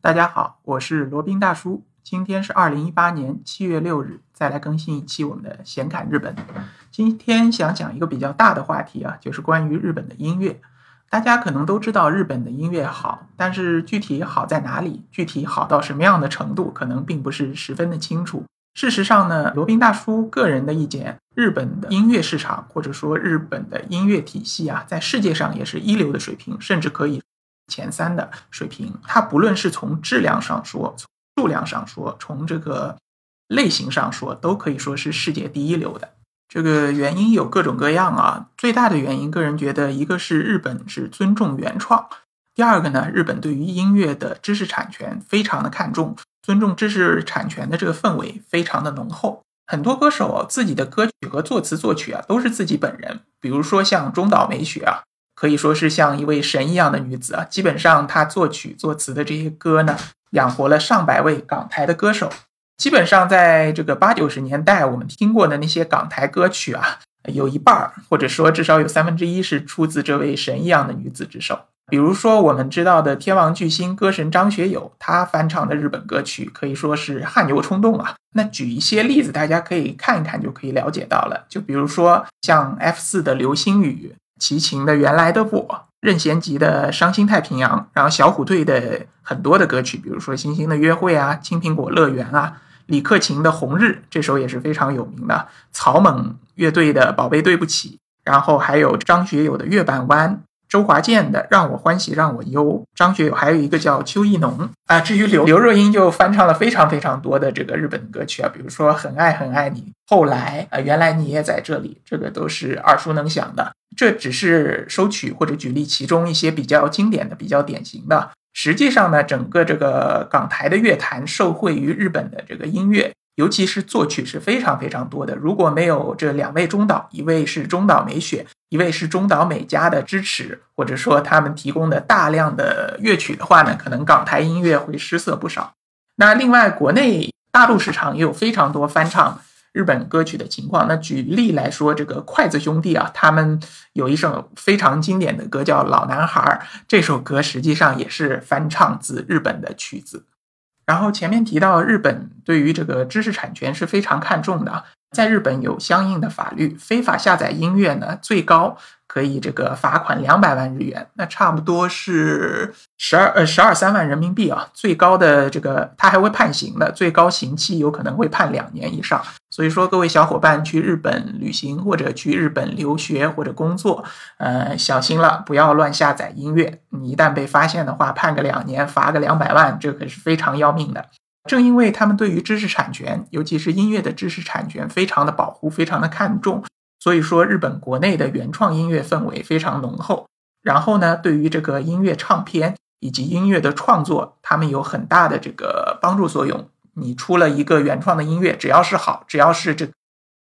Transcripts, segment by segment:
大家好，我是罗宾大叔。今天是二零一八年七月六日，再来更新一期我们的闲侃日本。今天想讲一个比较大的话题啊，就是关于日本的音乐。大家可能都知道日本的音乐好，但是具体好在哪里，具体好到什么样的程度，可能并不是十分的清楚。事实上呢，罗宾大叔个人的意见，日本的音乐市场或者说日本的音乐体系啊，在世界上也是一流的水平，甚至可以前三的水平。它不论是从质量上说，从数量上说，从这个类型上说，都可以说是世界第一流的。这个原因有各种各样啊。最大的原因，个人觉得，一个是日本是尊重原创，第二个呢，日本对于音乐的知识产权非常的看重，尊重知识产权的这个氛围非常的浓厚。很多歌手自己的歌曲和作词作曲啊，都是自己本人。比如说像中岛美雪啊，可以说是像一位神一样的女子啊。基本上她作曲作词的这些歌呢。养活了上百位港台的歌手，基本上在这个八九十年代，我们听过的那些港台歌曲啊，有一半儿，或者说至少有三分之一是出自这位神一样的女子之手。比如说我们知道的天王巨星歌神张学友，他翻唱的日本歌曲可以说是汗牛充栋啊。那举一些例子，大家可以看一看就可以了解到了。就比如说像 F 四的流星雨，齐秦的原来的我。任贤齐的《伤心太平洋》，然后小虎队的很多的歌曲，比如说《星星的约会》啊，《青苹果乐园》啊，李克勤的《红日》这首也是非常有名的，草蜢乐队的《宝贝对不起》，然后还有张学友的《月半弯》。周华健的《让我欢喜让我忧》，张学友还有一个叫邱意浓啊。至于刘刘若英，就翻唱了非常非常多的这个日本歌曲啊，比如说《很爱很爱你》，后来啊，原来你也在这里，这个都是耳熟能详的。这只是收取或者举例其中一些比较经典的、比较典型的。实际上呢，整个这个港台的乐坛受惠于日本的这个音乐。尤其是作曲是非常非常多的。如果没有这两位中岛，一位是中岛美雪，一位是中岛美嘉的支持，或者说他们提供的大量的乐曲的话呢，可能港台音乐会失色不少。那另外，国内大陆市场也有非常多翻唱日本歌曲的情况。那举例来说，这个筷子兄弟啊，他们有一首非常经典的歌叫《老男孩》，这首歌实际上也是翻唱自日本的曲子。然后前面提到，日本对于这个知识产权是非常看重的，在日本有相应的法律，非法下载音乐呢，最高。可以这个罚款两百万日元，那差不多是十二呃十二三万人民币啊。最高的这个他还会判刑的，最高刑期有可能会判两年以上。所以说，各位小伙伴去日本旅行或者去日本留学或者工作，呃，小心了，不要乱下载音乐。你一旦被发现的话，判个两年，罚个两百万，这可是非常要命的。正因为他们对于知识产权，尤其是音乐的知识产权，非常的保护，非常的看重。所以说，日本国内的原创音乐氛围非常浓厚。然后呢，对于这个音乐唱片以及音乐的创作，他们有很大的这个帮助作用。你出了一个原创的音乐，只要是好，只要是这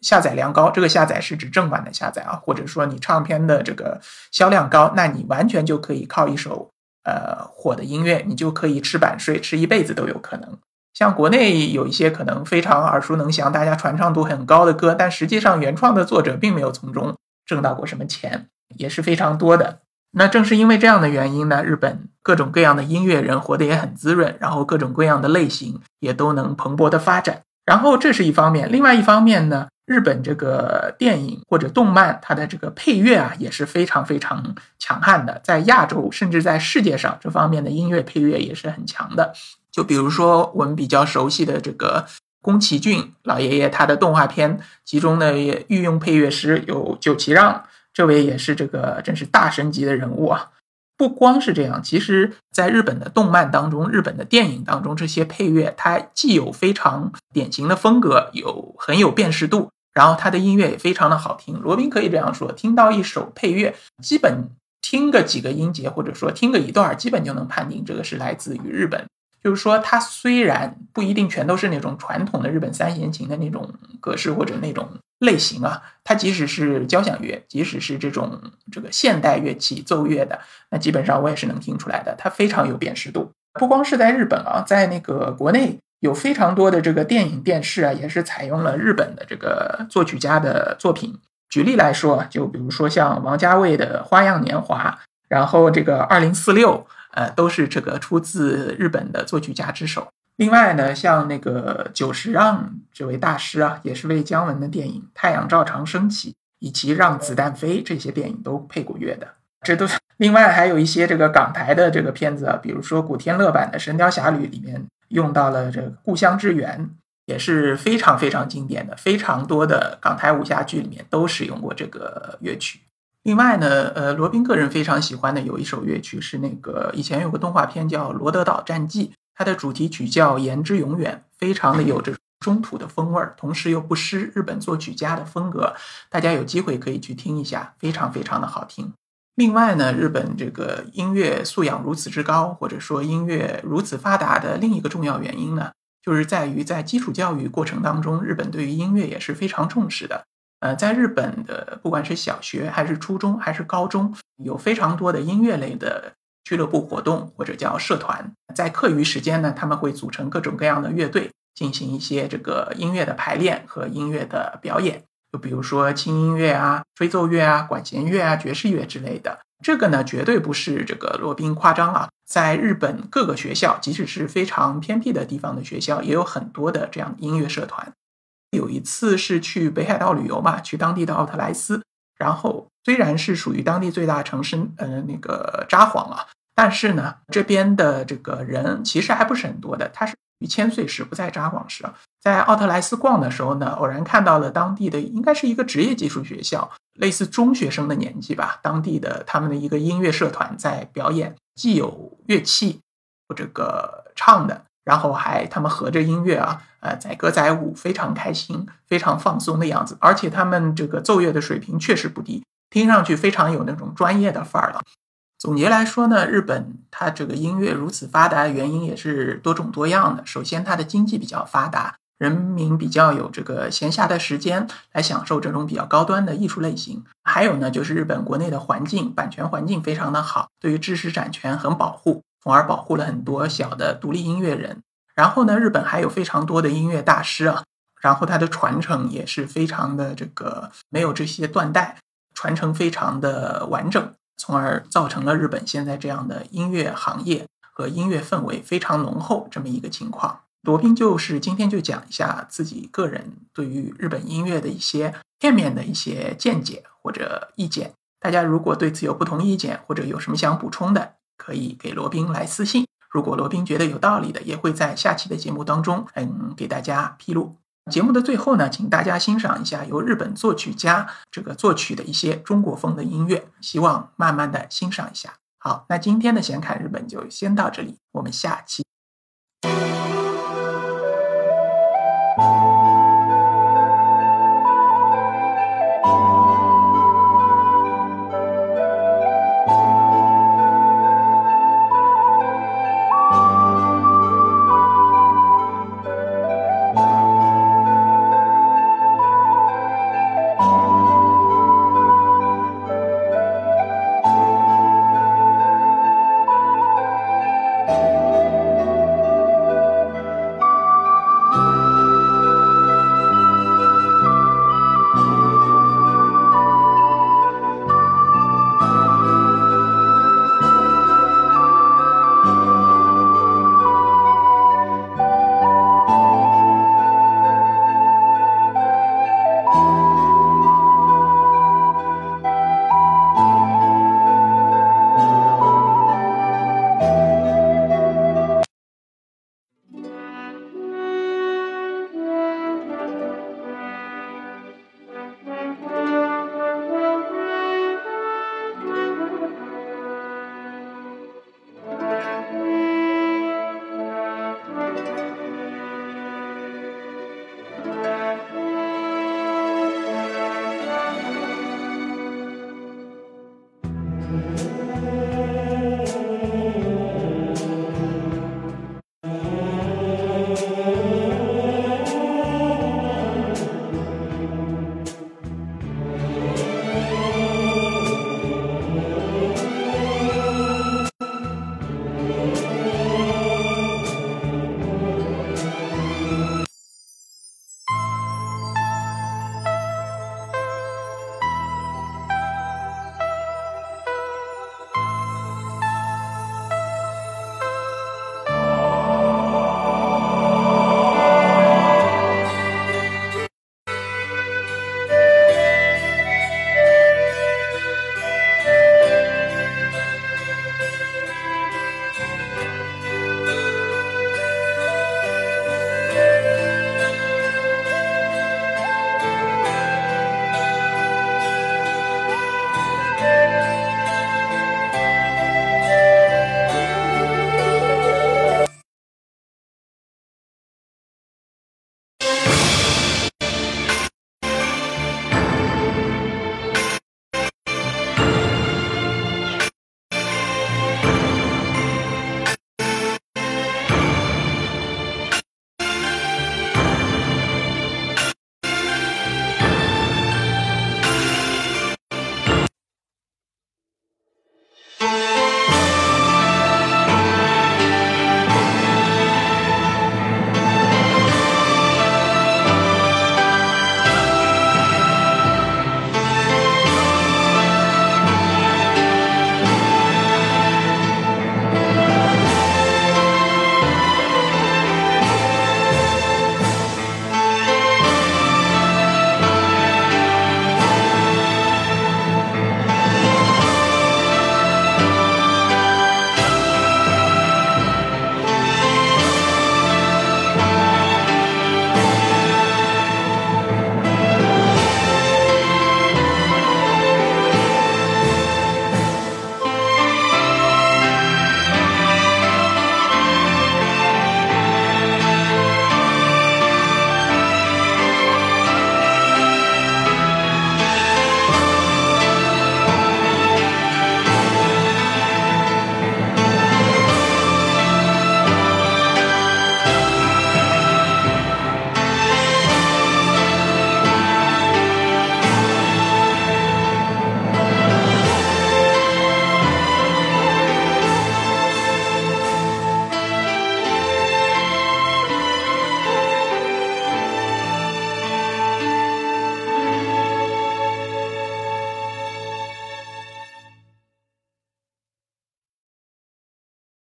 下载量高，这个下载是指正版的下载啊，或者说你唱片的这个销量高，那你完全就可以靠一首呃火的音乐，你就可以吃版税，吃一辈子都有可能。像国内有一些可能非常耳熟能详、大家传唱度很高的歌，但实际上原创的作者并没有从中挣到过什么钱，也是非常多的。那正是因为这样的原因呢，日本各种各样的音乐人活得也很滋润，然后各种各样的类型也都能蓬勃的发展。然后这是一方面，另外一方面呢，日本这个电影或者动漫它的这个配乐啊也是非常非常强悍的，在亚洲甚至在世界上这方面的音乐配乐也是很强的。就比如说我们比较熟悉的这个宫崎骏老爷爷，他的动画片其中的御用配乐师有久崎让，这位也是这个真是大神级的人物啊！不光是这样，其实在日本的动漫当中、日本的电影当中，这些配乐它既有非常典型的风格，有很有辨识度，然后它的音乐也非常的好听。罗宾可以这样说：听到一首配乐，基本听个几个音节，或者说听个一段，基本就能判定这个是来自于日本。就是说，它虽然不一定全都是那种传统的日本三弦琴的那种格式或者那种类型啊，它即使是交响乐，即使是这种这个现代乐器奏乐的，那基本上我也是能听出来的，它非常有辨识度。不光是在日本啊，在那个国内有非常多的这个电影电视啊，也是采用了日本的这个作曲家的作品。举例来说，就比如说像王家卫的《花样年华》，然后这个《二零四六》。呃，都是这个出自日本的作曲家之手。另外呢，像那个久石让这位大师啊，也是为姜文的电影《太阳照常升起》以及《让子弹飞》这些电影都配过乐的。这都是另外还有一些这个港台的这个片子啊，比如说古天乐版的《神雕侠侣》里面用到了这个《故乡之源》，也是非常非常经典的。非常多的港台武侠剧里面都使用过这个乐曲。另外呢，呃，罗宾个人非常喜欢的有一首乐曲是那个以前有个动画片叫《罗德岛战记》。它的主题曲叫《言之永远》，非常的有着中土的风味儿，同时又不失日本作曲家的风格。大家有机会可以去听一下，非常非常的好听。另外呢，日本这个音乐素养如此之高，或者说音乐如此发达的另一个重要原因呢，就是在于在基础教育过程当中，日本对于音乐也是非常重视的。呃，在日本的不管是小学还是初中还是高中，有非常多的音乐类的。俱乐部活动或者叫社团，在课余时间呢，他们会组成各种各样的乐队，进行一些这个音乐的排练和音乐的表演。就比如说轻音乐啊、吹奏乐啊、管弦乐啊、爵士乐之类的。这个呢，绝对不是这个罗宾夸张啊。在日本各个学校，即使是非常偏僻的地方的学校，也有很多的这样音乐社团。有一次是去北海道旅游嘛，去当地的奥特莱斯，然后虽然是属于当地最大城市，呃，那个札幌啊。但是呢，这边的这个人其实还不是很多的。他是于千岁时，不在札幌市。在奥特莱斯逛的时候呢，偶然看到了当地的应该是一个职业技术学校，类似中学生的年纪吧。当地的他们的一个音乐社团在表演，既有乐器，这个唱的，然后还他们合着音乐啊，呃，载歌载舞，非常开心，非常放松的样子。而且他们这个奏乐的水平确实不低，听上去非常有那种专业的范儿了。总结来说呢，日本它这个音乐如此发达，原因也是多种多样的。首先，它的经济比较发达，人民比较有这个闲暇的时间来享受这种比较高端的艺术类型。还有呢，就是日本国内的环境，版权环境非常的好，对于知识产权很保护，从而保护了很多小的独立音乐人。然后呢，日本还有非常多的音乐大师啊，然后它的传承也是非常的这个没有这些断代，传承非常的完整。从而造成了日本现在这样的音乐行业和音乐氛围非常浓厚这么一个情况。罗宾就是今天就讲一下自己个人对于日本音乐的一些片面的一些见解或者意见。大家如果对此有不同意见或者有什么想补充的，可以给罗宾来私信。如果罗宾觉得有道理的，也会在下期的节目当中嗯给大家披露。节目的最后呢，请大家欣赏一下由日本作曲家这个作曲的一些中国风的音乐，希望慢慢的欣赏一下。好，那今天的闲侃日本就先到这里，我们下期。